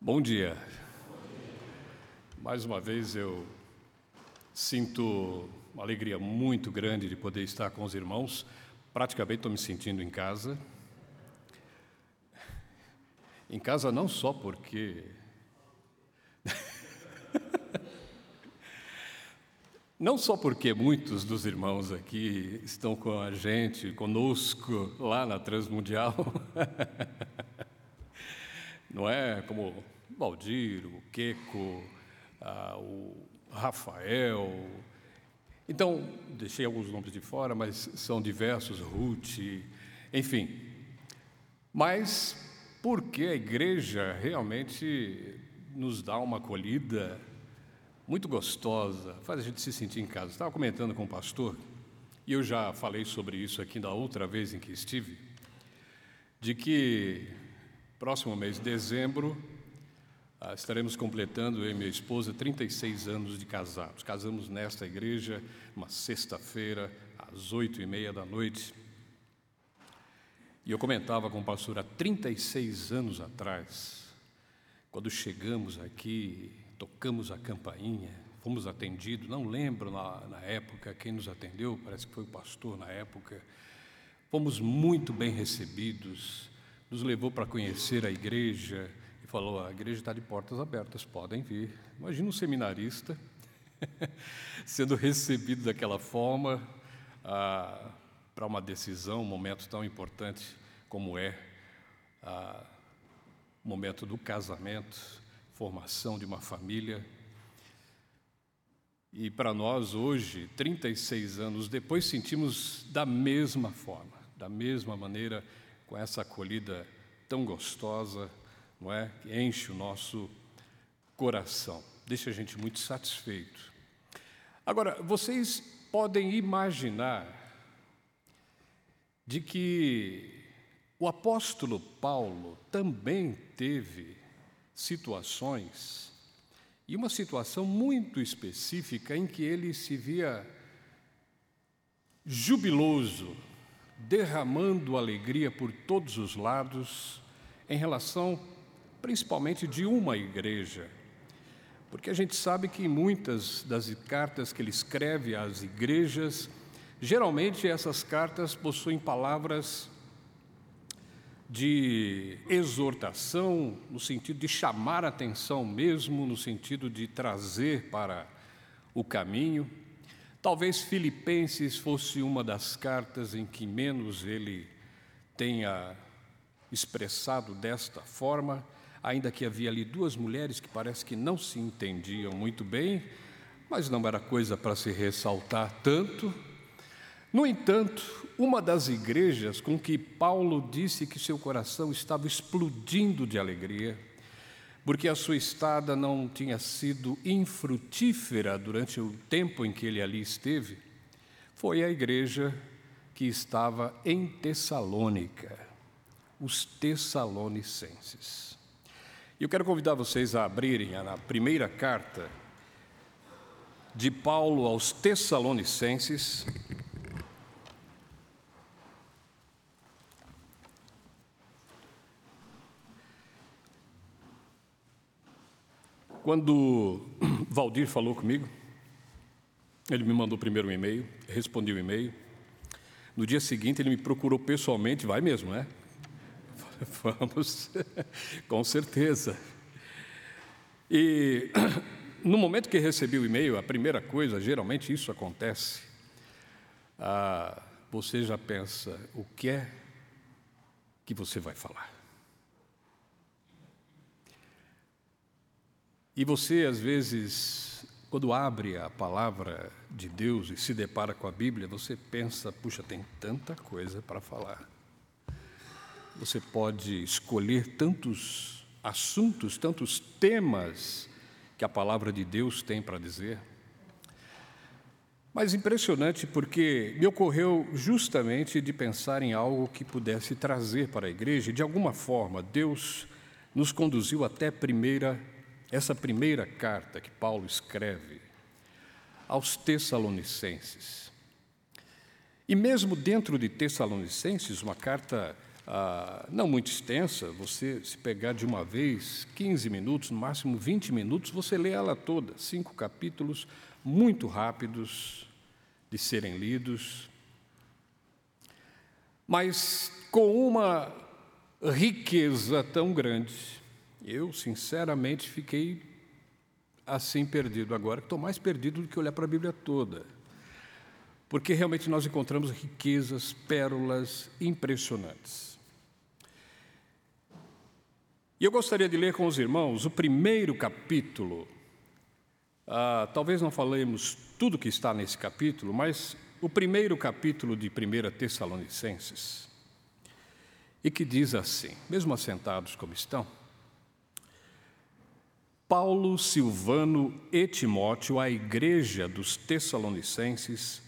Bom dia. Mais uma vez eu sinto uma alegria muito grande de poder estar com os irmãos. Praticamente estou me sentindo em casa. Em casa não só porque. Não só porque muitos dos irmãos aqui estão com a gente, conosco, lá na Transmundial. não é? Como Valdir, o Queco, ah, o Rafael. Então, deixei alguns nomes de fora, mas são diversos, Ruth, enfim. Mas porque a igreja realmente nos dá uma acolhida muito gostosa, faz a gente se sentir em casa. Estava comentando com o pastor, e eu já falei sobre isso aqui da outra vez em que estive, de que Próximo mês de dezembro, ah, estaremos completando, eu e minha esposa, 36 anos de casados. Casamos nesta igreja, uma sexta-feira, às oito e meia da noite. E eu comentava com o pastor há 36 anos atrás, quando chegamos aqui, tocamos a campainha, fomos atendidos, não lembro na, na época quem nos atendeu, parece que foi o pastor na época. Fomos muito bem recebidos, nos levou para conhecer a igreja e falou: a igreja está de portas abertas, podem vir. Imagina um seminarista sendo recebido daquela forma ah, para uma decisão, um momento tão importante como é ah, o momento do casamento, formação de uma família. E para nós hoje, 36 anos depois, sentimos da mesma forma, da mesma maneira com essa acolhida tão gostosa, não é? Que enche o nosso coração, deixa a gente muito satisfeito. Agora, vocês podem imaginar de que o apóstolo Paulo também teve situações, e uma situação muito específica em que ele se via jubiloso, derramando alegria por todos os lados em relação principalmente de uma igreja. Porque a gente sabe que em muitas das cartas que ele escreve às igrejas, geralmente essas cartas possuem palavras de exortação, no sentido de chamar atenção mesmo, no sentido de trazer para o caminho. Talvez Filipenses fosse uma das cartas em que menos ele tenha expressado desta forma, ainda que havia ali duas mulheres que parece que não se entendiam muito bem, mas não era coisa para se ressaltar tanto. No entanto, uma das igrejas com que Paulo disse que seu coração estava explodindo de alegria porque a sua estada não tinha sido infrutífera durante o tempo em que ele ali esteve, foi a igreja que estava em Tessalônica, os Tessalonicenses. Eu quero convidar vocês a abrirem a primeira carta de Paulo aos Tessalonicenses, Quando Valdir falou comigo, ele me mandou primeiro um e-mail, respondi o e-mail. No dia seguinte, ele me procurou pessoalmente, vai mesmo, né? Vamos, com certeza. E no momento que recebi o e-mail, a primeira coisa, geralmente isso acontece, ah, você já pensa o que é que você vai falar. E você, às vezes, quando abre a palavra de Deus e se depara com a Bíblia, você pensa, puxa, tem tanta coisa para falar. Você pode escolher tantos assuntos, tantos temas que a palavra de Deus tem para dizer. Mas impressionante porque me ocorreu justamente de pensar em algo que pudesse trazer para a igreja, de alguma forma Deus nos conduziu até primeira essa primeira carta que Paulo escreve aos Tessalonicenses. E mesmo dentro de Tessalonicenses, uma carta ah, não muito extensa, você se pegar de uma vez, 15 minutos, no máximo 20 minutos, você lê ela toda, cinco capítulos muito rápidos de serem lidos, mas com uma riqueza tão grande. Eu, sinceramente, fiquei assim perdido agora, estou mais perdido do que olhar para a Bíblia toda. Porque realmente nós encontramos riquezas, pérolas impressionantes. E eu gostaria de ler com os irmãos o primeiro capítulo. Ah, talvez não falemos tudo que está nesse capítulo, mas o primeiro capítulo de 1 Tessalonicenses. E que diz assim, mesmo assentados como estão: Paulo, Silvano e Timóteo, à igreja dos Tessalonicenses,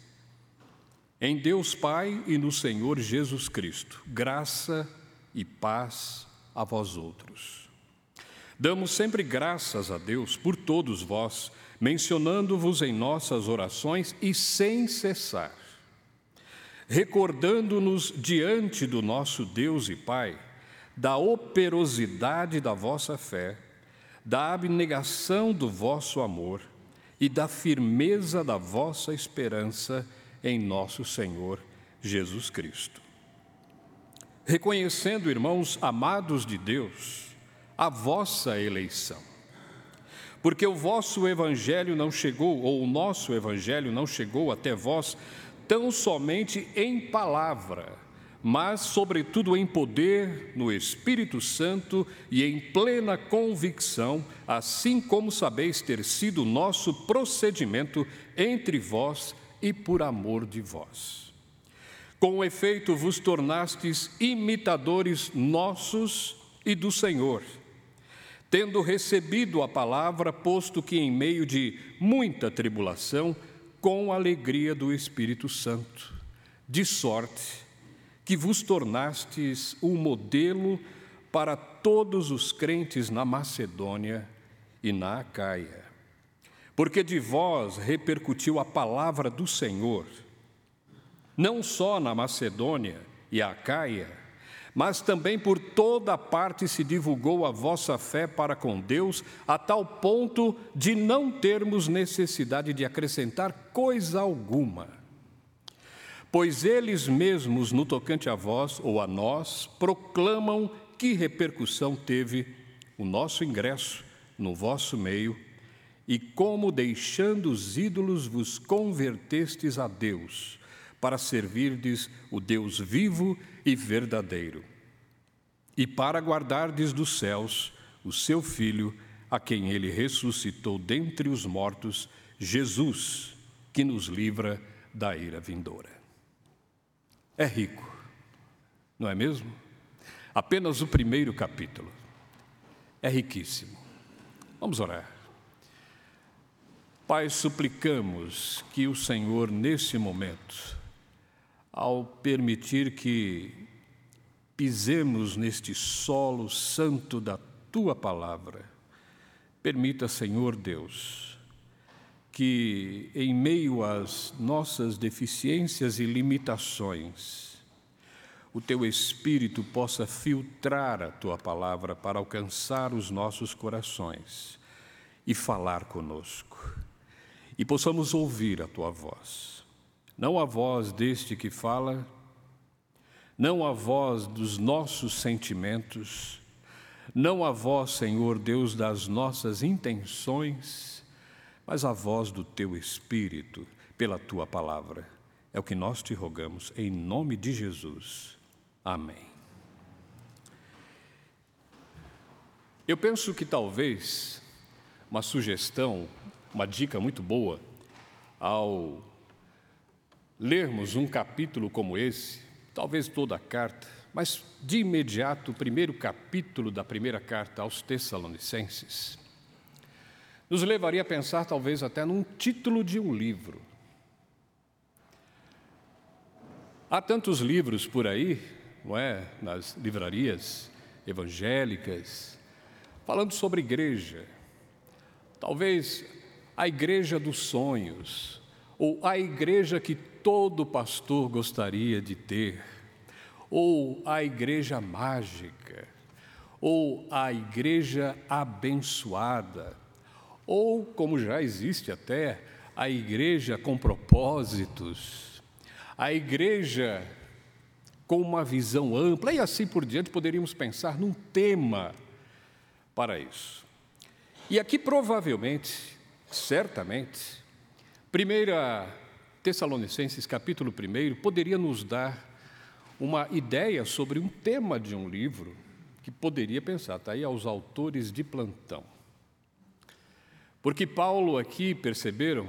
em Deus Pai e no Senhor Jesus Cristo, graça e paz a vós outros. Damos sempre graças a Deus por todos vós, mencionando-vos em nossas orações e sem cessar, recordando-nos diante do nosso Deus e Pai da operosidade da vossa fé, da abnegação do vosso amor e da firmeza da vossa esperança em nosso Senhor Jesus Cristo reconhecendo, irmãos amados de Deus, a vossa eleição. Porque o vosso evangelho não chegou, ou o nosso evangelho não chegou até vós tão somente em palavra, mas, sobretudo, em poder, no Espírito Santo e em plena convicção, assim como sabeis ter sido nosso procedimento entre vós e por amor de vós. Com efeito, vos tornastes imitadores nossos e do Senhor, tendo recebido a palavra, posto que em meio de muita tribulação, com alegria do Espírito Santo, de sorte que vos tornastes um modelo para todos os crentes na Macedônia e na Acaia. Porque de vós repercutiu a palavra do Senhor, não só na Macedônia e Acaia, mas também por toda parte se divulgou a vossa fé para com Deus, a tal ponto de não termos necessidade de acrescentar coisa alguma. Pois eles mesmos, no tocante a vós ou a nós, proclamam que repercussão teve o nosso ingresso no vosso meio e como, deixando os ídolos, vos convertestes a Deus para servirdes o Deus vivo e verdadeiro, e para guardardes dos céus o seu Filho, a quem ele ressuscitou dentre os mortos, Jesus, que nos livra da ira vindoura. É rico, não é mesmo? Apenas o primeiro capítulo. É riquíssimo. Vamos orar. Pai, suplicamos que o Senhor, nesse momento, ao permitir que pisemos neste solo santo da tua palavra. Permita, Senhor Deus, que em meio às nossas deficiências e limitações, o teu Espírito possa filtrar a tua palavra para alcançar os nossos corações e falar conosco, e possamos ouvir a tua voz. Não a voz deste que fala, não a voz dos nossos sentimentos, não a voz, Senhor Deus, das nossas intenções, mas a voz do teu Espírito pela tua palavra. É o que nós te rogamos, em nome de Jesus. Amém. Eu penso que talvez uma sugestão, uma dica muito boa ao lermos um capítulo como esse, talvez toda a carta, mas de imediato o primeiro capítulo da primeira carta aos Tessalonicenses, nos levaria a pensar talvez até num título de um livro. Há tantos livros por aí, não é, nas livrarias evangélicas, falando sobre igreja. Talvez a igreja dos sonhos, ou a igreja que todo pastor gostaria de ter, ou a igreja mágica, ou a igreja abençoada, ou, como já existe até, a igreja com propósitos, a igreja com uma visão ampla, e assim por diante, poderíamos pensar num tema para isso. E aqui provavelmente, certamente, primeira Tessalonicenses capítulo 1 poderia nos dar uma ideia sobre um tema de um livro que poderia pensar, está aí aos autores de plantão. Porque Paulo aqui, perceberam,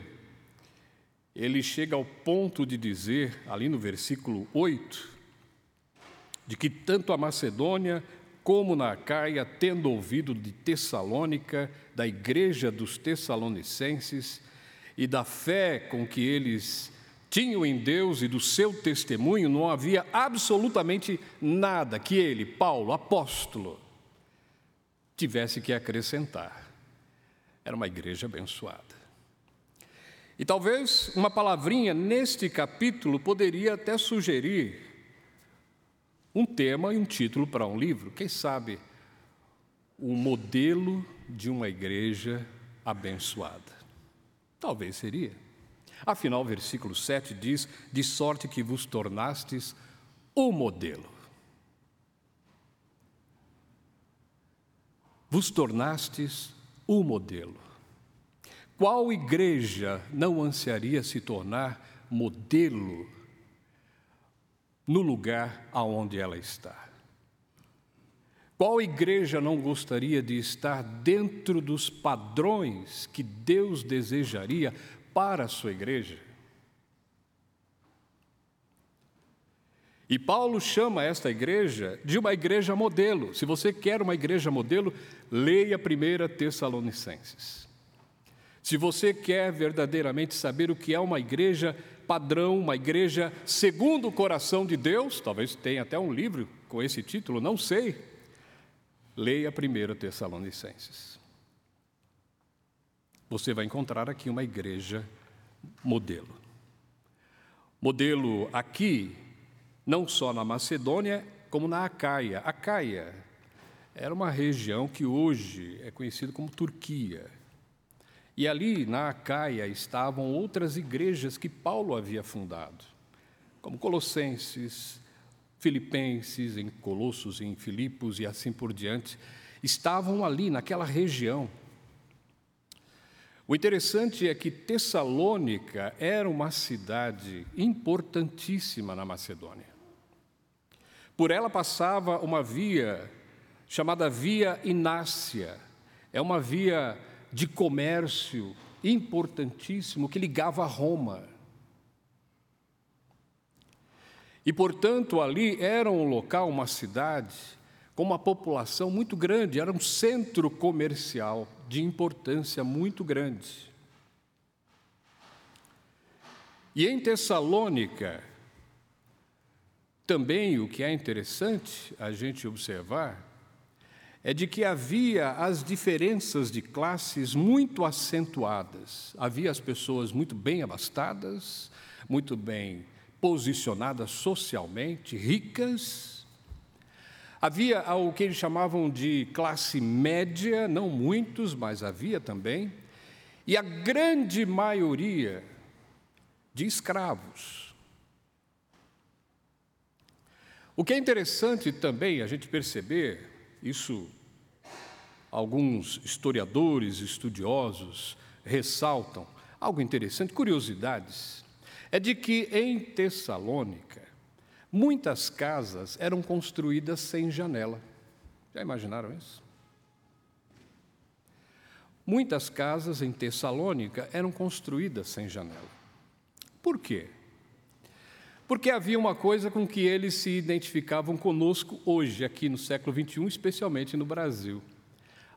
ele chega ao ponto de dizer, ali no versículo 8, de que tanto a Macedônia como na Acaia, tendo ouvido de Tessalônica, da igreja dos Tessalonicenses, e da fé com que eles tinham em Deus e do seu testemunho, não havia absolutamente nada que ele, Paulo, apóstolo, tivesse que acrescentar. Era uma igreja abençoada. E talvez uma palavrinha neste capítulo poderia até sugerir um tema e um título para um livro, quem sabe o modelo de uma igreja abençoada. Talvez seria. Afinal, o versículo 7 diz: De sorte que vos tornastes o modelo. Vos tornastes o modelo. Qual igreja não ansiaria se tornar modelo no lugar aonde ela está? Qual igreja não gostaria de estar dentro dos padrões que Deus desejaria para a sua igreja? E Paulo chama esta igreja de uma igreja modelo. Se você quer uma igreja modelo, leia 1 Tessalonicenses. Se você quer verdadeiramente saber o que é uma igreja padrão, uma igreja segundo o coração de Deus, talvez tenha até um livro com esse título, não sei. Leia 1 Tessalonicenses. Você vai encontrar aqui uma igreja modelo. Modelo aqui não só na Macedônia, como na Acaia. Acaia era uma região que hoje é conhecida como Turquia. E ali na Acaia estavam outras igrejas que Paulo havia fundado, como Colossenses, Filipenses, em Colossos, em Filipos e assim por diante, estavam ali naquela região. O interessante é que Tessalônica era uma cidade importantíssima na Macedônia. Por ela passava uma via chamada Via Inácia. É uma via de comércio importantíssimo que ligava a Roma. E, portanto, ali era um local, uma cidade, com uma população muito grande, era um centro comercial de importância muito grande. E em Tessalônica, também o que é interessante a gente observar é de que havia as diferenças de classes muito acentuadas. Havia as pessoas muito bem abastadas, muito bem posicionadas socialmente, ricas. Havia o que eles chamavam de classe média, não muitos, mas havia também. E a grande maioria de escravos. O que é interessante também a gente perceber, isso alguns historiadores, estudiosos ressaltam, algo interessante, curiosidades, é de que em Tessalônica, muitas casas eram construídas sem janela. Já imaginaram isso? Muitas casas em Tessalônica eram construídas sem janela. Por quê? Porque havia uma coisa com que eles se identificavam conosco hoje, aqui no século XXI, especialmente no Brasil.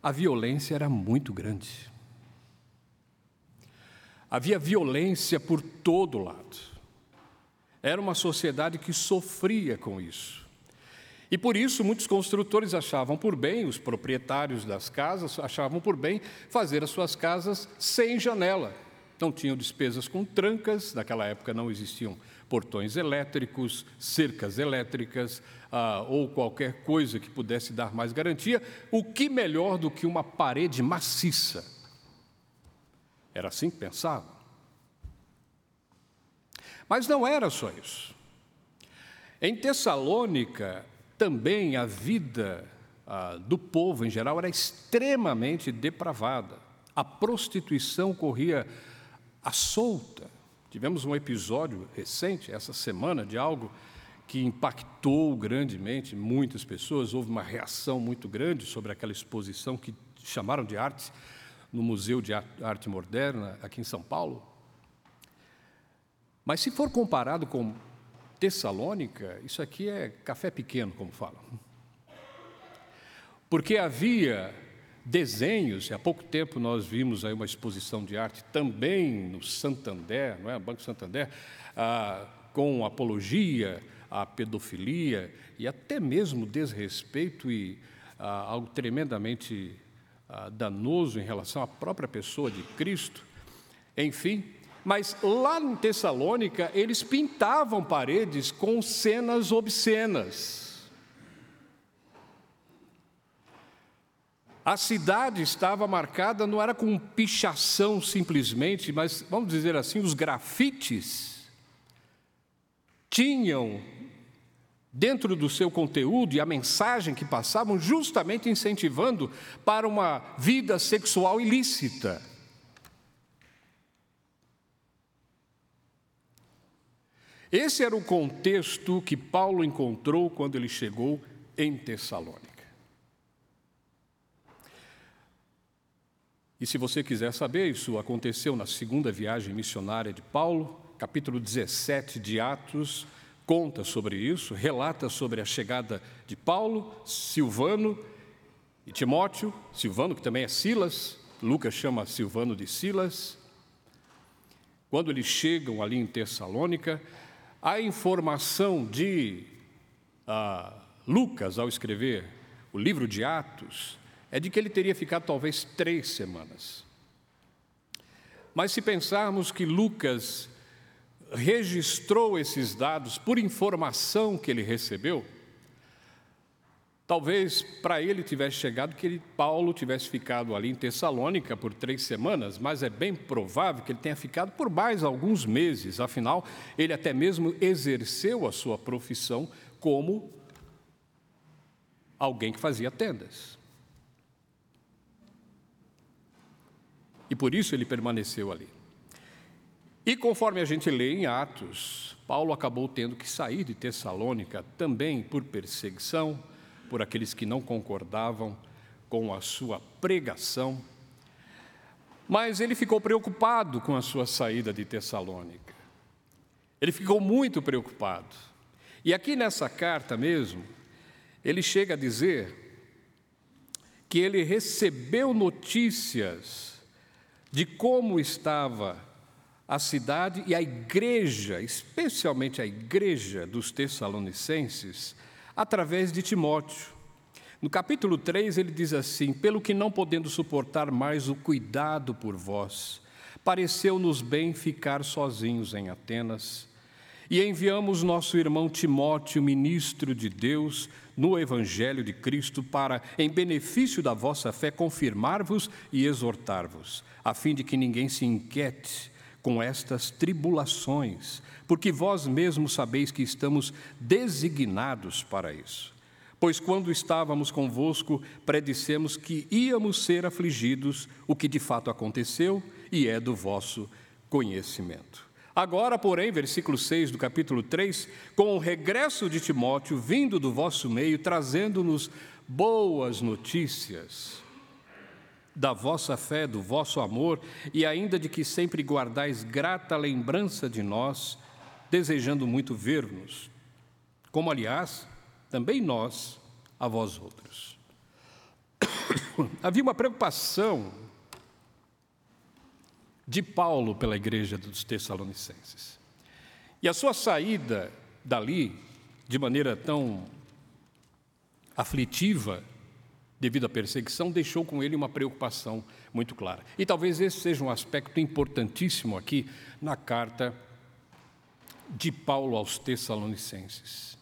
A violência era muito grande. Havia violência por todo lado. Era uma sociedade que sofria com isso. E por isso muitos construtores achavam por bem, os proprietários das casas achavam por bem fazer as suas casas sem janela. Não tinham despesas com trancas, naquela época não existiam portões elétricos, cercas elétricas ah, ou qualquer coisa que pudesse dar mais garantia, o que melhor do que uma parede maciça? Era assim que pensavam. Mas não era só isso. Em Tessalônica, também a vida ah, do povo em geral era extremamente depravada. A prostituição corria à solta. Tivemos um episódio recente, essa semana, de algo que impactou grandemente muitas pessoas. Houve uma reação muito grande sobre aquela exposição que chamaram de arte no Museu de Arte Moderna, aqui em São Paulo. Mas se for comparado com Tessalônica, isso aqui é café pequeno, como falam. Porque havia desenhos, há pouco tempo nós vimos aí uma exposição de arte também no Santander, não é? Banco Santander, ah, com apologia à pedofilia e até mesmo desrespeito e ah, algo tremendamente ah, danoso em relação à própria pessoa de Cristo. Enfim, mas lá em Tessalônica eles pintavam paredes com cenas obscenas. A cidade estava marcada, não era com pichação simplesmente, mas vamos dizer assim, os grafites tinham dentro do seu conteúdo e a mensagem que passavam justamente incentivando para uma vida sexual ilícita. Esse era o contexto que Paulo encontrou quando ele chegou em Tessalônica. E se você quiser saber, isso aconteceu na segunda viagem missionária de Paulo, capítulo 17 de Atos, conta sobre isso, relata sobre a chegada de Paulo, Silvano e Timóteo, Silvano que também é Silas, Lucas chama Silvano de Silas. Quando eles chegam ali em Tessalônica, a informação de ah, Lucas, ao escrever o livro de Atos, é de que ele teria ficado talvez três semanas. Mas se pensarmos que Lucas registrou esses dados por informação que ele recebeu, talvez para ele tivesse chegado que ele, Paulo tivesse ficado ali em Tessalônica por três semanas, mas é bem provável que ele tenha ficado por mais alguns meses, afinal, ele até mesmo exerceu a sua profissão como alguém que fazia tendas. E por isso ele permaneceu ali. E conforme a gente lê em Atos, Paulo acabou tendo que sair de Tessalônica também por perseguição, por aqueles que não concordavam com a sua pregação. Mas ele ficou preocupado com a sua saída de Tessalônica. Ele ficou muito preocupado. E aqui nessa carta mesmo, ele chega a dizer que ele recebeu notícias de como estava a cidade e a igreja, especialmente a igreja dos Tessalonicenses, através de Timóteo. No capítulo 3, ele diz assim: Pelo que não podendo suportar mais o cuidado por vós, pareceu-nos bem ficar sozinhos em Atenas. E enviamos nosso irmão Timóteo, ministro de Deus, no Evangelho de Cristo, para, em benefício da vossa fé, confirmar-vos e exortar-vos a fim de que ninguém se inquiete com estas tribulações, porque vós mesmos sabeis que estamos designados para isso. Pois quando estávamos convosco, predissemos que íamos ser afligidos, o que de fato aconteceu e é do vosso conhecimento. Agora, porém, versículo 6 do capítulo 3, com o regresso de Timóteo, vindo do vosso meio, trazendo-nos boas notícias, da vossa fé, do vosso amor e ainda de que sempre guardais grata lembrança de nós, desejando muito ver-nos, como aliás também nós a vós outros. Havia uma preocupação de Paulo pela igreja dos Tessalonicenses. E a sua saída dali, de maneira tão aflitiva, devido à perseguição, deixou com ele uma preocupação muito clara. E talvez esse seja um aspecto importantíssimo aqui na carta de Paulo aos Tessalonicenses.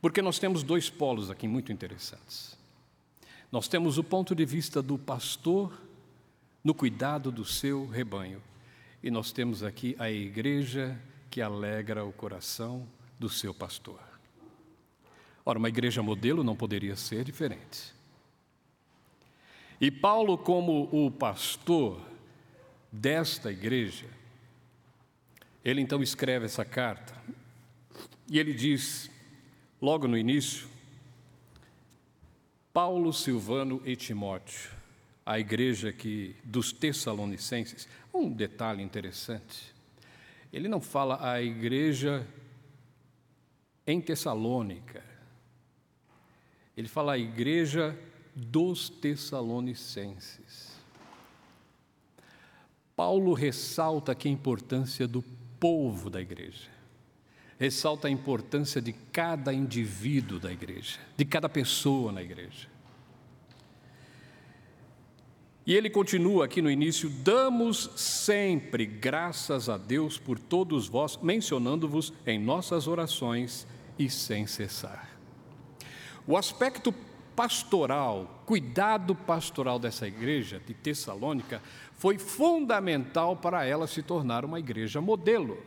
Porque nós temos dois polos aqui muito interessantes. Nós temos o ponto de vista do pastor no cuidado do seu rebanho, e nós temos aqui a igreja que alegra o coração do seu pastor. Ora, uma igreja modelo não poderia ser diferente. E Paulo, como o pastor desta igreja, ele então escreve essa carta e ele diz, logo no início, Paulo, Silvano e Timóteo, a igreja que dos Tessalonicenses. Um detalhe interessante. Ele não fala a igreja em Tessalônica. Ele fala a igreja dos Tessalonicenses. Paulo ressalta aqui a importância do povo da igreja. Ressalta a importância de cada indivíduo da igreja, de cada pessoa na igreja. E ele continua aqui no início: damos sempre graças a Deus por todos vós, mencionando-vos em nossas orações e sem cessar. O aspecto pastoral, cuidado pastoral dessa igreja de Tessalônica foi fundamental para ela se tornar uma igreja modelo.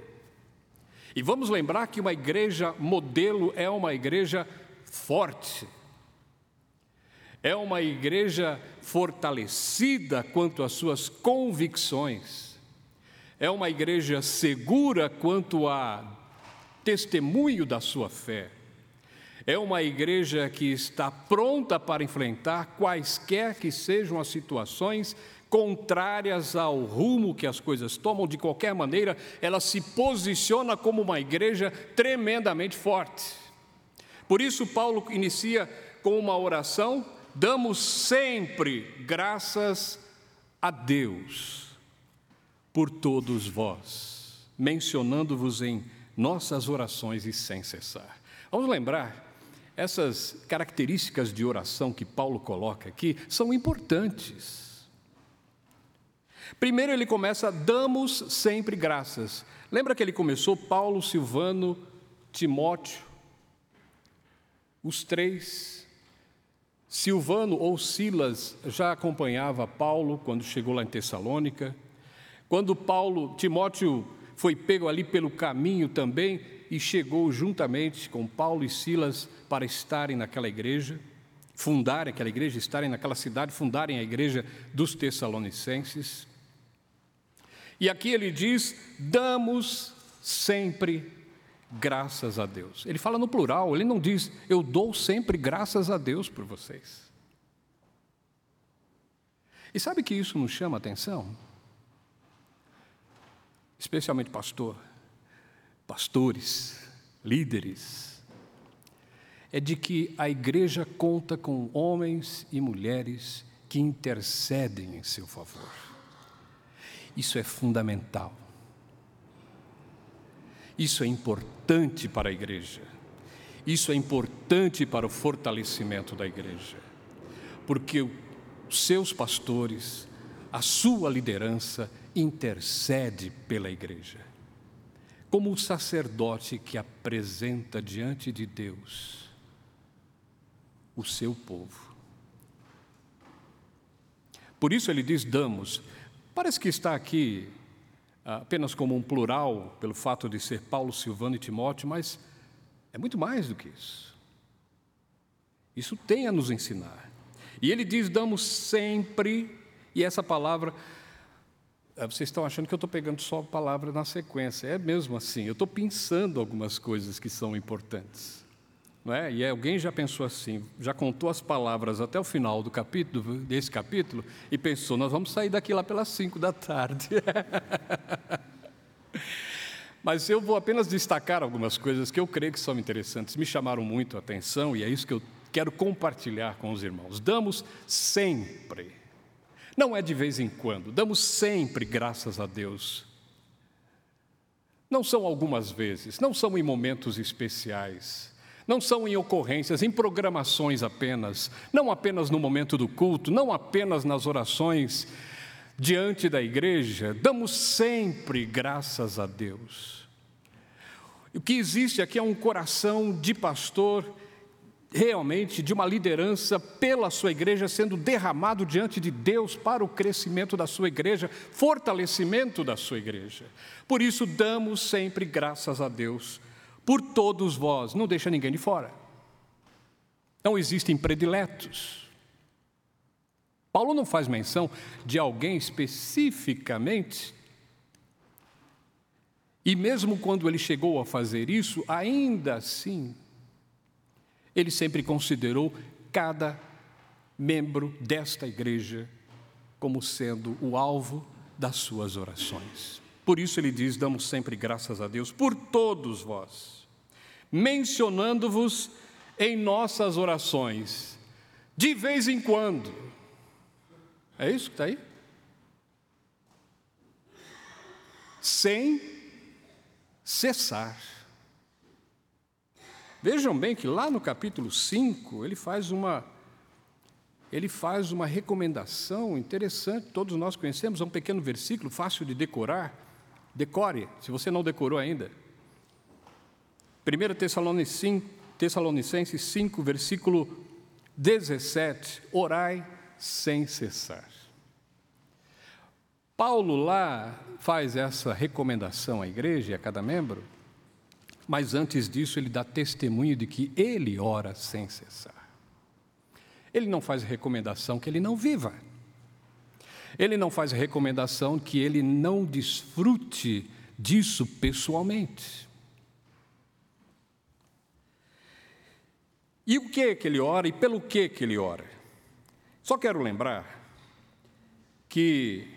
E vamos lembrar que uma igreja modelo é uma igreja forte, é uma igreja fortalecida quanto às suas convicções, é uma igreja segura quanto a testemunho da sua fé, é uma igreja que está pronta para enfrentar quaisquer que sejam as situações contrárias ao rumo que as coisas tomam, de qualquer maneira, ela se posiciona como uma igreja tremendamente forte. Por isso, Paulo inicia com uma oração damos sempre graças a Deus por todos vós, mencionando-vos em nossas orações e sem cessar. Vamos lembrar, essas características de oração que Paulo coloca aqui são importantes. Primeiro ele começa, damos sempre graças. Lembra que ele começou Paulo, Silvano, Timóteo, os três Silvano ou Silas já acompanhava Paulo quando chegou lá em Tessalônica. Quando Paulo, Timóteo foi pego ali pelo caminho também e chegou juntamente com Paulo e Silas para estarem naquela igreja, fundarem aquela igreja, estarem naquela cidade, fundarem a igreja dos Tessalonicenses. E aqui ele diz: damos sempre graças a Deus. Ele fala no plural, ele não diz, eu dou sempre graças a Deus por vocês. E sabe que isso nos chama atenção? Especialmente pastor, pastores, líderes, é de que a igreja conta com homens e mulheres que intercedem em seu favor. Isso é fundamental. Isso é importante para a igreja. Isso é importante para o fortalecimento da igreja. Porque os seus pastores, a sua liderança intercede pela igreja. Como o sacerdote que apresenta diante de Deus o seu povo. Por isso ele diz: damos. Parece que está aqui apenas como um plural, pelo fato de ser Paulo, Silvano e Timóteo, mas é muito mais do que isso. Isso tem a nos ensinar. E ele diz: damos sempre, e essa palavra, eh, vocês estão achando que eu estou pegando só a palavra na sequência, é mesmo assim, eu estou pensando algumas coisas que são importantes. Não é? E alguém já pensou assim, já contou as palavras até o final do capítulo, desse capítulo, e pensou, nós vamos sair daqui lá pelas cinco da tarde. Mas eu vou apenas destacar algumas coisas que eu creio que são interessantes, me chamaram muito a atenção e é isso que eu quero compartilhar com os irmãos. Damos sempre, não é de vez em quando, damos sempre graças a Deus. Não são algumas vezes, não são em momentos especiais não são em ocorrências, em programações apenas, não apenas no momento do culto, não apenas nas orações diante da igreja, damos sempre graças a Deus. O que existe aqui é um coração de pastor, realmente de uma liderança pela sua igreja sendo derramado diante de Deus para o crescimento da sua igreja, fortalecimento da sua igreja. Por isso, damos sempre graças a Deus por todos vós, não deixa ninguém de fora. Não existem prediletos. Paulo não faz menção de alguém especificamente e mesmo quando ele chegou a fazer isso, ainda assim, ele sempre considerou cada membro desta igreja como sendo o alvo das suas orações. Por isso ele diz: damos sempre graças a Deus por todos vós, mencionando-vos em nossas orações, de vez em quando. É isso que está aí? Sem cessar. Vejam bem que lá no capítulo 5, ele faz uma ele faz uma recomendação interessante, todos nós conhecemos, é um pequeno versículo fácil de decorar. Decore, se você não decorou ainda. 1 Tessalonicenses, Tessalonicenses 5, versículo 17: Orai sem cessar. Paulo lá faz essa recomendação à igreja e a cada membro, mas antes disso ele dá testemunho de que ele ora sem cessar. Ele não faz recomendação que ele não viva. Ele não faz recomendação que ele não desfrute disso pessoalmente. E o que que ele ora e pelo que que ele ora? Só quero lembrar que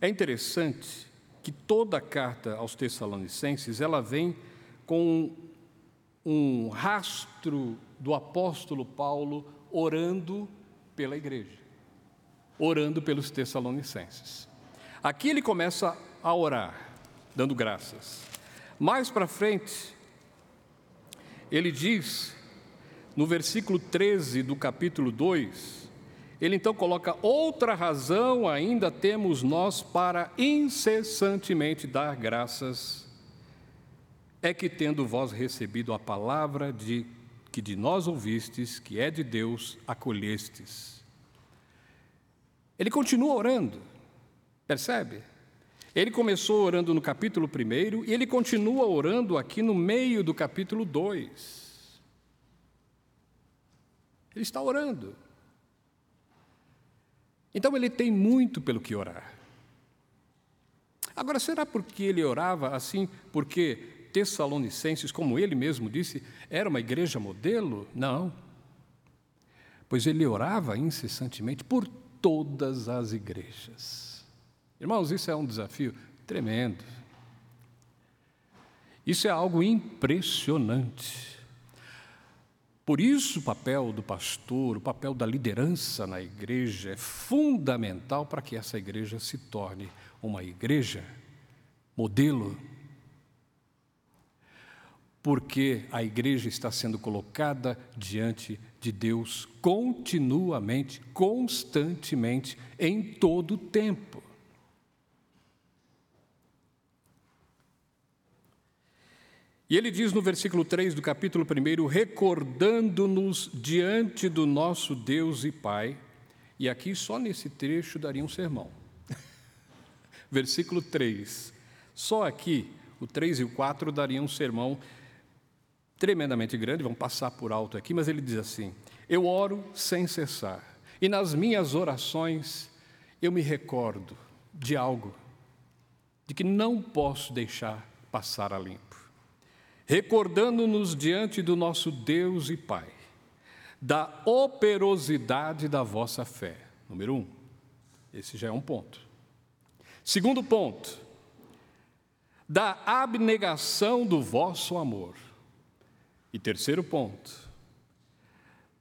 é interessante que toda a carta aos Tessalonicenses ela vem com um rastro do apóstolo Paulo orando pela igreja, orando pelos Tessalonicenses. Aqui ele começa a orar, dando graças. Mais para frente, ele diz, no versículo 13 do capítulo 2, ele então coloca outra razão ainda temos nós para incessantemente dar graças é que tendo vós recebido a palavra de que de nós ouvistes, que é de Deus, acolhestes. Ele continua orando. Percebe? Ele começou orando no capítulo 1 e ele continua orando aqui no meio do capítulo 2. Ele está orando. Então ele tem muito pelo que orar. Agora, será porque ele orava assim? Porque Tessalonicenses, como ele mesmo disse, era uma igreja modelo? Não. Pois ele orava incessantemente por todas as igrejas. Irmãos, isso é um desafio tremendo. Isso é algo impressionante. Por isso, o papel do pastor, o papel da liderança na igreja é fundamental para que essa igreja se torne uma igreja modelo. Porque a igreja está sendo colocada diante de Deus continuamente, constantemente, em todo o tempo. E ele diz no versículo 3 do capítulo 1: recordando-nos diante do nosso Deus e Pai, e aqui só nesse trecho daria um sermão. versículo 3. Só aqui, o 3 e o 4 dariam um sermão tremendamente grande, vamos passar por alto aqui, mas ele diz assim: Eu oro sem cessar, e nas minhas orações eu me recordo de algo, de que não posso deixar passar a limpo recordando-nos diante do nosso Deus e Pai, da operosidade da vossa fé. Número um, esse já é um ponto. Segundo ponto, da abnegação do vosso amor. E terceiro ponto,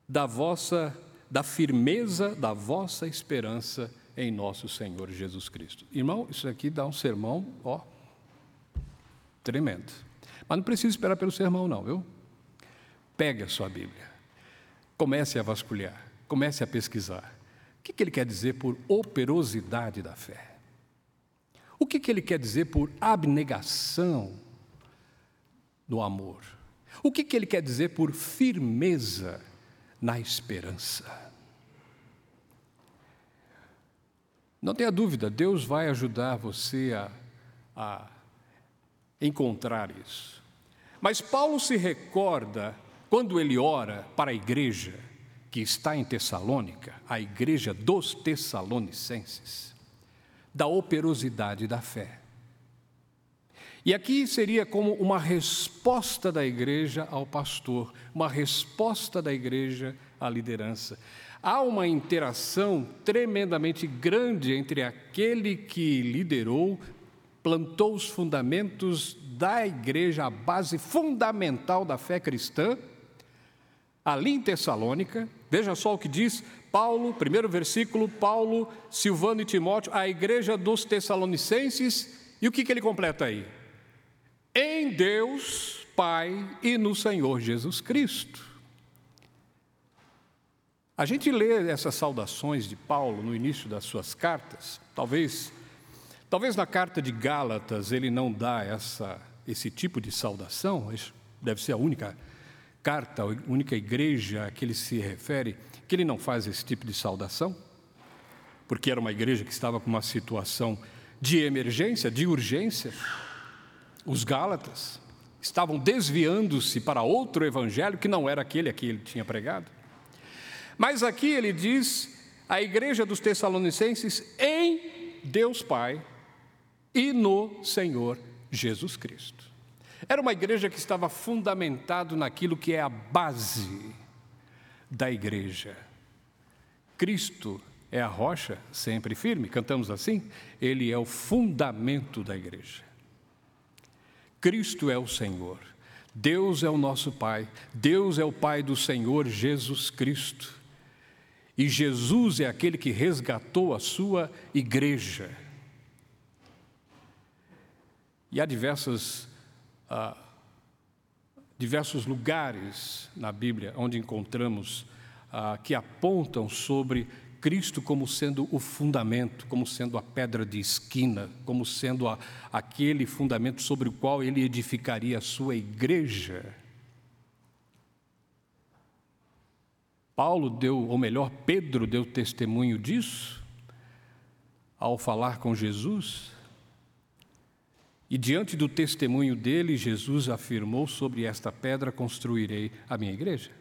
da vossa da firmeza da vossa esperança em nosso Senhor Jesus Cristo. Irmão, isso aqui dá um sermão, ó, tremendo. Mas não precisa esperar pelo sermão, não, viu? Pegue a sua Bíblia, comece a vasculhar, comece a pesquisar. O que, que ele quer dizer por operosidade da fé? O que, que ele quer dizer por abnegação no amor. O que, que ele quer dizer por firmeza na esperança? Não tenha dúvida, Deus vai ajudar você a, a encontrar isso. Mas Paulo se recorda, quando ele ora para a igreja que está em Tessalônica, a igreja dos Tessalonicenses, da operosidade da fé. E aqui seria como uma resposta da igreja ao pastor, uma resposta da igreja à liderança. Há uma interação tremendamente grande entre aquele que liderou, plantou os fundamentos da igreja, a base fundamental da fé cristã, ali em Tessalônica. Veja só o que diz Paulo, primeiro versículo, Paulo, Silvano e Timóteo, a igreja dos Tessalonicenses, e o que, que ele completa aí? Em Deus, Pai e no Senhor Jesus Cristo. A gente lê essas saudações de Paulo no início das suas cartas, talvez talvez na carta de Gálatas ele não dá essa esse tipo de saudação, deve ser a única carta, a única igreja a que ele se refere que ele não faz esse tipo de saudação, porque era uma igreja que estava com uma situação de emergência, de urgência. Os Gálatas estavam desviando-se para outro evangelho que não era aquele a que ele tinha pregado. Mas aqui ele diz a igreja dos Tessalonicenses em Deus Pai e no Senhor Jesus Cristo. Era uma igreja que estava fundamentado naquilo que é a base da igreja. Cristo é a rocha sempre firme, cantamos assim? Ele é o fundamento da igreja. Cristo é o Senhor. Deus é o nosso Pai. Deus é o Pai do Senhor Jesus Cristo. E Jesus é aquele que resgatou a sua igreja. E há diversas, ah, diversos lugares na Bíblia onde encontramos ah, que apontam sobre Cristo como sendo o fundamento, como sendo a pedra de esquina, como sendo a, aquele fundamento sobre o qual ele edificaria a sua igreja. Paulo deu, ou melhor, Pedro deu testemunho disso ao falar com Jesus. E diante do testemunho dele, Jesus afirmou: Sobre esta pedra construirei a minha igreja.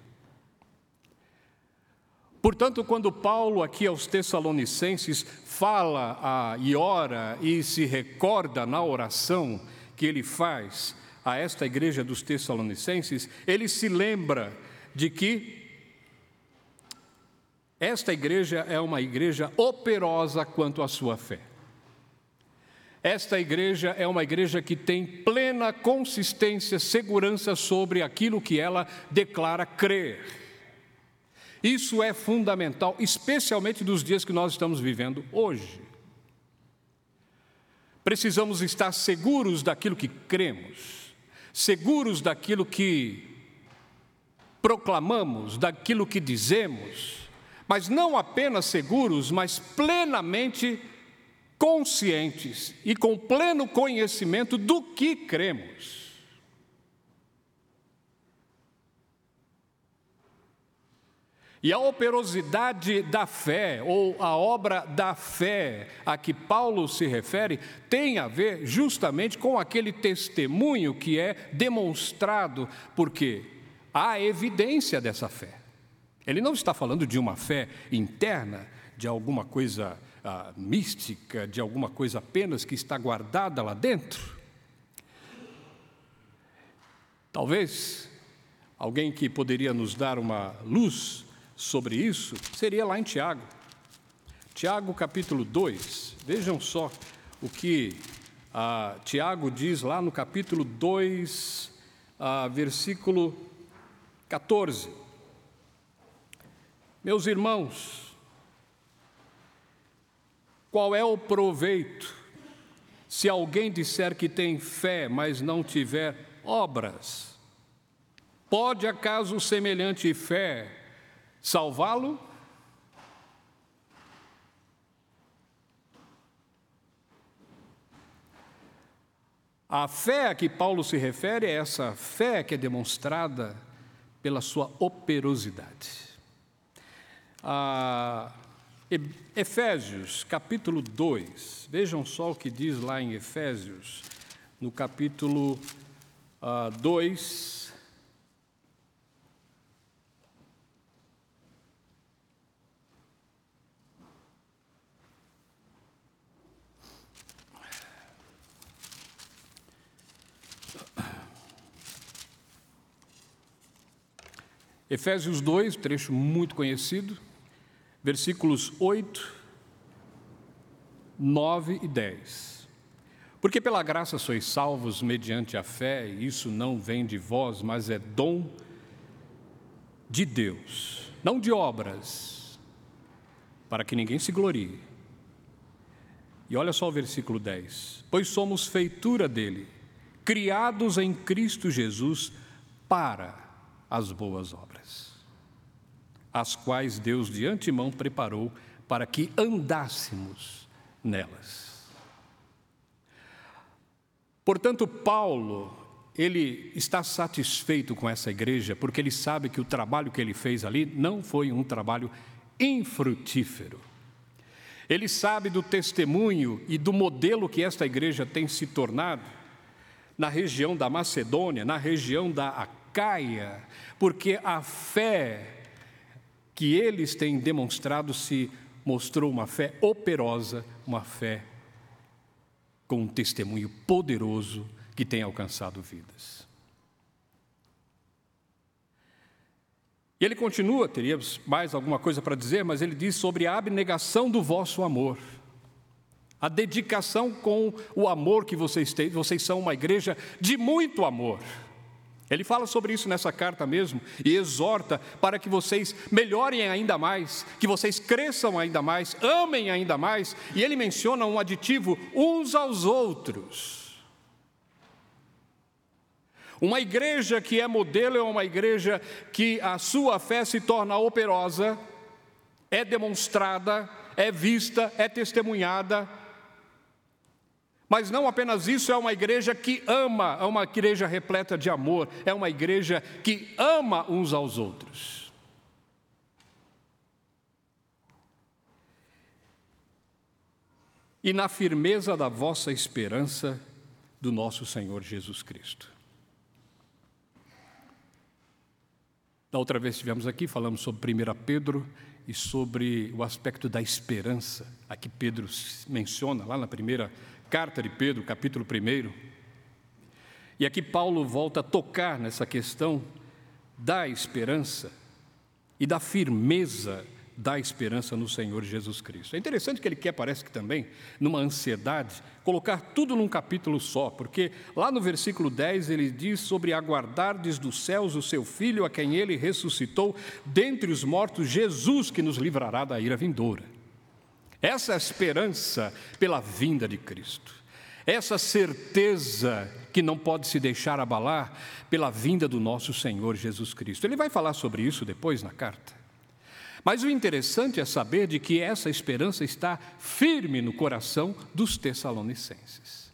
Portanto, quando Paulo, aqui aos Tessalonicenses, fala ah, e ora e se recorda na oração que ele faz a esta igreja dos Tessalonicenses, ele se lembra de que esta igreja é uma igreja operosa quanto à sua fé. Esta igreja é uma igreja que tem plena consistência, segurança sobre aquilo que ela declara crer. Isso é fundamental, especialmente nos dias que nós estamos vivendo hoje. Precisamos estar seguros daquilo que cremos, seguros daquilo que proclamamos, daquilo que dizemos mas não apenas seguros, mas plenamente conscientes e com pleno conhecimento do que cremos. E a operosidade da fé, ou a obra da fé a que Paulo se refere, tem a ver justamente com aquele testemunho que é demonstrado, porque há evidência dessa fé. Ele não está falando de uma fé interna, de alguma coisa ah, mística, de alguma coisa apenas que está guardada lá dentro. Talvez alguém que poderia nos dar uma luz sobre isso seria lá em Tiago. Tiago capítulo 2, vejam só o que ah, Tiago diz lá no capítulo 2, ah, versículo 14. Meus irmãos, qual é o proveito se alguém disser que tem fé, mas não tiver obras? Pode acaso semelhante fé salvá-lo? A fé a que Paulo se refere é essa fé que é demonstrada pela sua operosidade. Ah, Efésios, capítulo 2, vejam só o que diz lá em Efésios, no capítulo ah, 2, Efésios 2, trecho muito conhecido, versículos 8, 9 e 10. Porque pela graça sois salvos mediante a fé, e isso não vem de vós, mas é dom de Deus, não de obras, para que ninguém se glorie. E olha só o versículo 10: Pois somos feitura dele, criados em Cristo Jesus para as boas obras, as quais Deus de antemão preparou para que andássemos nelas. Portanto, Paulo, ele está satisfeito com essa igreja, porque ele sabe que o trabalho que ele fez ali não foi um trabalho infrutífero. Ele sabe do testemunho e do modelo que esta igreja tem se tornado na região da Macedônia, na região da caia, porque a fé que eles têm demonstrado se mostrou uma fé operosa, uma fé com um testemunho poderoso que tem alcançado vidas. E ele continua, teríamos mais alguma coisa para dizer, mas ele diz sobre a abnegação do vosso amor. A dedicação com o amor que vocês têm, vocês são uma igreja de muito amor. Ele fala sobre isso nessa carta mesmo e exorta para que vocês melhorem ainda mais, que vocês cresçam ainda mais, amem ainda mais, e ele menciona um aditivo uns aos outros. Uma igreja que é modelo é uma igreja que a sua fé se torna operosa, é demonstrada, é vista, é testemunhada, mas não apenas isso, é uma igreja que ama, é uma igreja repleta de amor, é uma igreja que ama uns aos outros. E na firmeza da vossa esperança do nosso Senhor Jesus Cristo. Da outra vez estivemos aqui, falamos sobre 1 Pedro e sobre o aspecto da esperança, a que Pedro menciona lá na primeira carta de Pedro, capítulo 1. E aqui Paulo volta a tocar nessa questão da esperança e da firmeza da esperança no Senhor Jesus Cristo. É interessante que ele quer, parece que também, numa ansiedade, colocar tudo num capítulo só, porque lá no versículo 10 ele diz sobre aguardardes dos céus o seu filho, a quem ele ressuscitou dentre os mortos, Jesus, que nos livrará da ira vindoura. Essa é a esperança pela vinda de Cristo. Essa certeza que não pode se deixar abalar pela vinda do nosso Senhor Jesus Cristo. Ele vai falar sobre isso depois na carta. Mas o interessante é saber de que essa esperança está firme no coração dos tessalonicenses.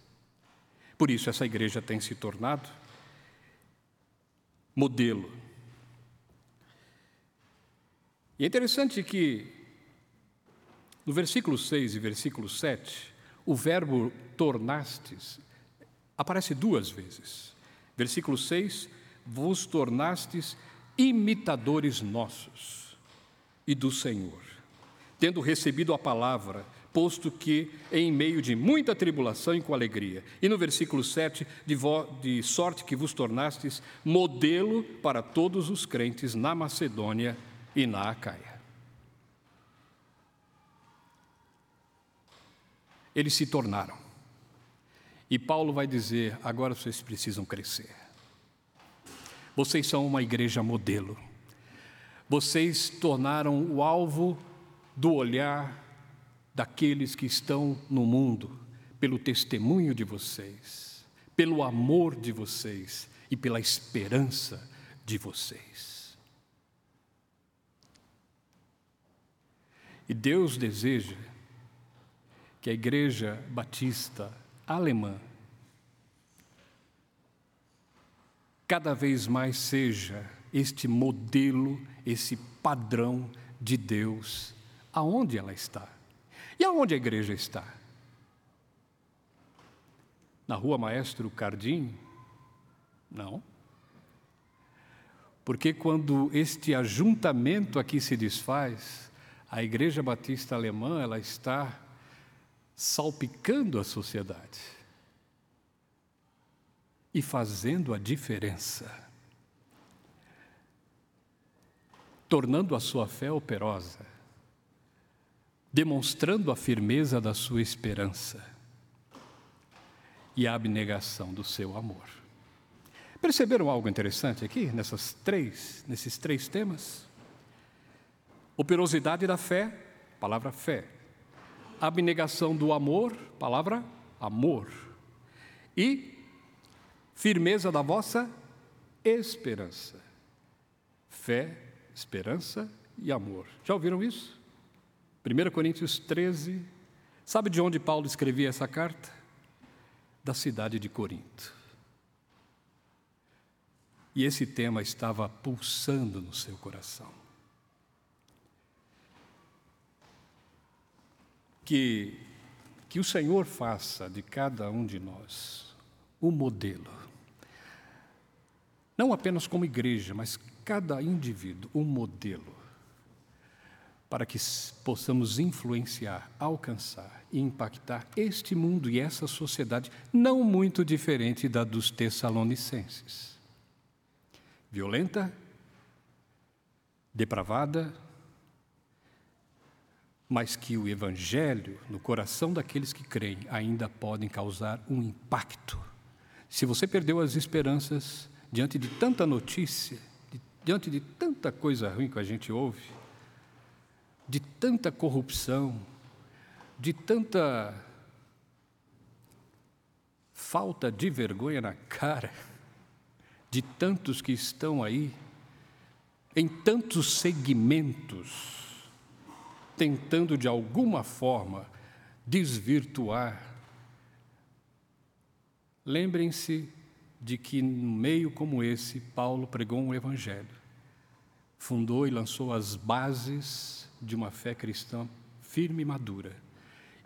Por isso essa igreja tem se tornado modelo. E é interessante que no versículo 6 e versículo 7, o verbo tornastes aparece duas vezes. Versículo 6: Vos tornastes imitadores nossos e do Senhor, tendo recebido a palavra, posto que em meio de muita tribulação e com alegria. E no versículo 7, de, de sorte que vos tornastes modelo para todos os crentes na Macedônia e na Acaia. eles se tornaram. E Paulo vai dizer: agora vocês precisam crescer. Vocês são uma igreja modelo. Vocês tornaram o alvo do olhar daqueles que estão no mundo, pelo testemunho de vocês, pelo amor de vocês e pela esperança de vocês. E Deus deseja que a Igreja Batista Alemã cada vez mais seja este modelo, esse padrão de Deus, aonde ela está. E aonde a igreja está? Na rua Maestro Cardim? Não. Porque quando este ajuntamento aqui se desfaz, a Igreja Batista Alemã ela está salpicando a sociedade e fazendo a diferença, tornando a sua fé operosa, demonstrando a firmeza da sua esperança e a abnegação do seu amor. Perceberam algo interessante aqui nessas três, nesses três temas? Operosidade da fé, palavra fé. Abnegação do amor, palavra amor. E firmeza da vossa esperança. Fé, esperança e amor. Já ouviram isso? 1 Coríntios 13. Sabe de onde Paulo escrevia essa carta? Da cidade de Corinto. E esse tema estava pulsando no seu coração. Que, que o Senhor faça de cada um de nós o modelo. Não apenas como igreja, mas cada indivíduo, um modelo. Para que possamos influenciar, alcançar e impactar este mundo e essa sociedade, não muito diferente da dos Tessalonicenses violenta, depravada, mas que o Evangelho, no coração daqueles que creem, ainda podem causar um impacto. Se você perdeu as esperanças diante de tanta notícia, diante de tanta coisa ruim que a gente ouve, de tanta corrupção, de tanta falta de vergonha na cara, de tantos que estão aí, em tantos segmentos, tentando de alguma forma desvirtuar. Lembrem-se de que, no meio como esse, Paulo pregou um evangelho, fundou e lançou as bases de uma fé cristã firme e madura.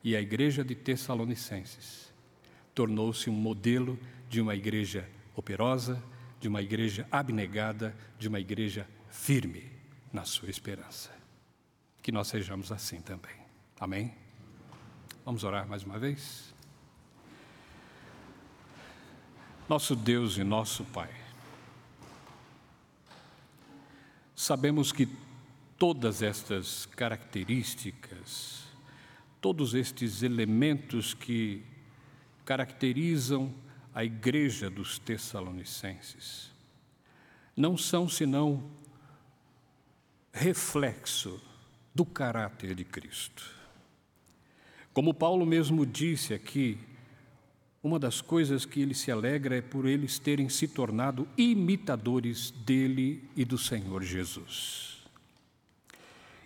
E a igreja de Tessalonicenses tornou-se um modelo de uma igreja operosa, de uma igreja abnegada, de uma igreja firme na sua esperança. Que nós sejamos assim também. Amém? Vamos orar mais uma vez? Nosso Deus e nosso Pai, sabemos que todas estas características, todos estes elementos que caracterizam a igreja dos Tessalonicenses não são senão reflexo do caráter de Cristo. Como Paulo mesmo disse aqui, uma das coisas que ele se alegra é por eles terem se tornado imitadores dele e do Senhor Jesus.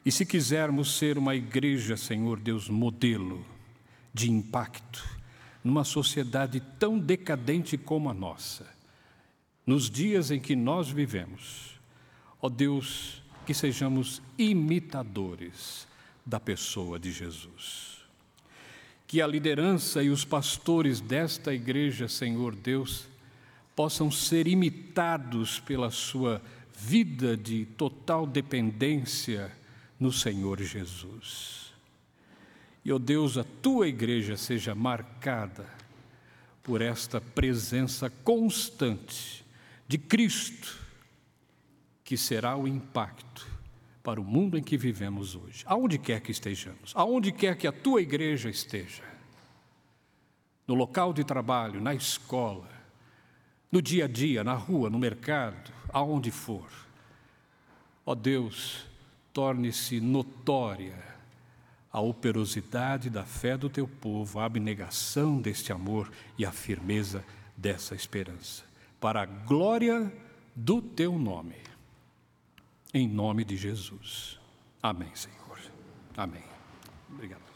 E se quisermos ser uma igreja, Senhor Deus, modelo de impacto, numa sociedade tão decadente como a nossa, nos dias em que nós vivemos, ó Deus, que sejamos imitadores da pessoa de Jesus. Que a liderança e os pastores desta igreja, Senhor Deus, possam ser imitados pela sua vida de total dependência no Senhor Jesus. E, ó oh Deus, a tua igreja seja marcada por esta presença constante de Cristo, que será o impacto para o mundo em que vivemos hoje, aonde quer que estejamos, aonde quer que a tua igreja esteja, no local de trabalho, na escola, no dia a dia, na rua, no mercado, aonde for. Ó Deus, torne-se notória a operosidade da fé do teu povo, a abnegação deste amor e a firmeza dessa esperança, para a glória do teu nome. Em nome de Jesus. Amém, Senhor. Amém. Obrigado.